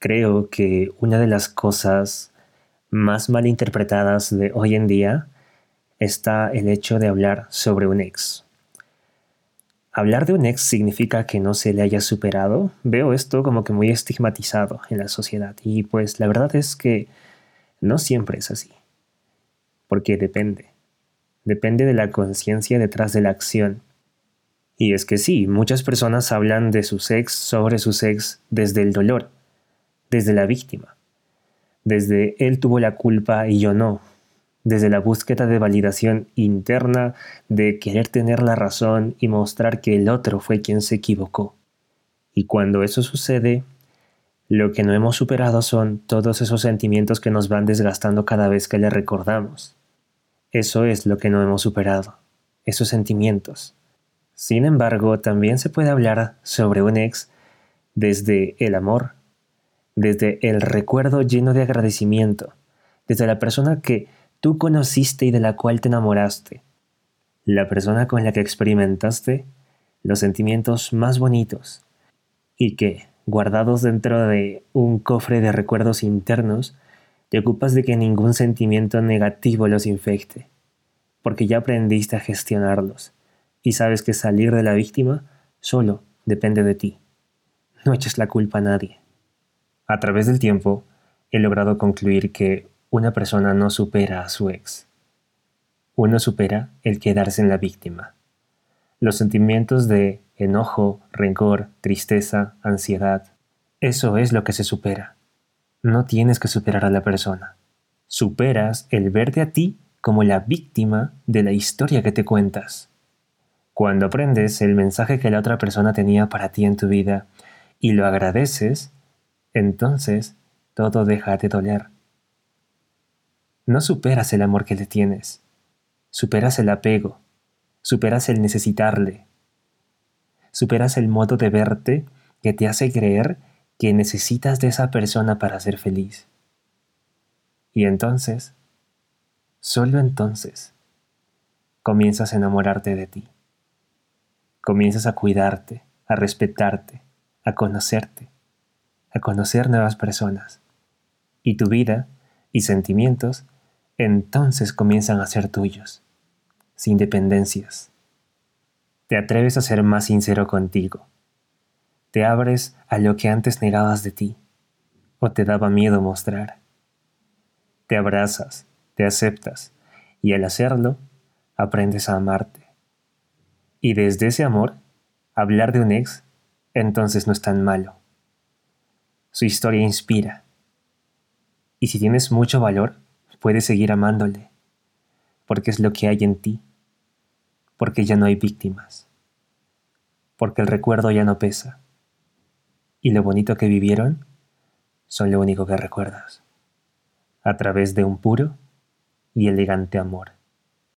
Creo que una de las cosas más mal interpretadas de hoy en día está el hecho de hablar sobre un ex. Hablar de un ex significa que no se le haya superado. Veo esto como que muy estigmatizado en la sociedad y pues la verdad es que no siempre es así. Porque depende. Depende de la conciencia detrás de la acción. Y es que sí, muchas personas hablan de sus ex sobre sus ex desde el dolor desde la víctima, desde él tuvo la culpa y yo no, desde la búsqueda de validación interna, de querer tener la razón y mostrar que el otro fue quien se equivocó. Y cuando eso sucede, lo que no hemos superado son todos esos sentimientos que nos van desgastando cada vez que le recordamos. Eso es lo que no hemos superado, esos sentimientos. Sin embargo, también se puede hablar sobre un ex desde el amor, desde el recuerdo lleno de agradecimiento, desde la persona que tú conociste y de la cual te enamoraste, la persona con la que experimentaste los sentimientos más bonitos y que, guardados dentro de un cofre de recuerdos internos, te ocupas de que ningún sentimiento negativo los infecte, porque ya aprendiste a gestionarlos y sabes que salir de la víctima solo depende de ti. No eches la culpa a nadie. A través del tiempo, he logrado concluir que una persona no supera a su ex. Uno supera el quedarse en la víctima. Los sentimientos de enojo, rencor, tristeza, ansiedad, eso es lo que se supera. No tienes que superar a la persona. Superas el verte a ti como la víctima de la historia que te cuentas. Cuando aprendes el mensaje que la otra persona tenía para ti en tu vida y lo agradeces, entonces todo deja de doler. No superas el amor que le tienes, superas el apego, superas el necesitarle, superas el modo de verte que te hace creer que necesitas de esa persona para ser feliz. Y entonces, solo entonces, comienzas a enamorarte de ti. Comienzas a cuidarte, a respetarte, a conocerte a conocer nuevas personas. Y tu vida y sentimientos entonces comienzan a ser tuyos, sin dependencias. Te atreves a ser más sincero contigo. Te abres a lo que antes negabas de ti o te daba miedo mostrar. Te abrazas, te aceptas y al hacerlo aprendes a amarte. Y desde ese amor, hablar de un ex entonces no es tan malo. Su historia inspira. Y si tienes mucho valor, puedes seguir amándole, porque es lo que hay en ti, porque ya no hay víctimas, porque el recuerdo ya no pesa, y lo bonito que vivieron son lo único que recuerdas, a través de un puro y elegante amor.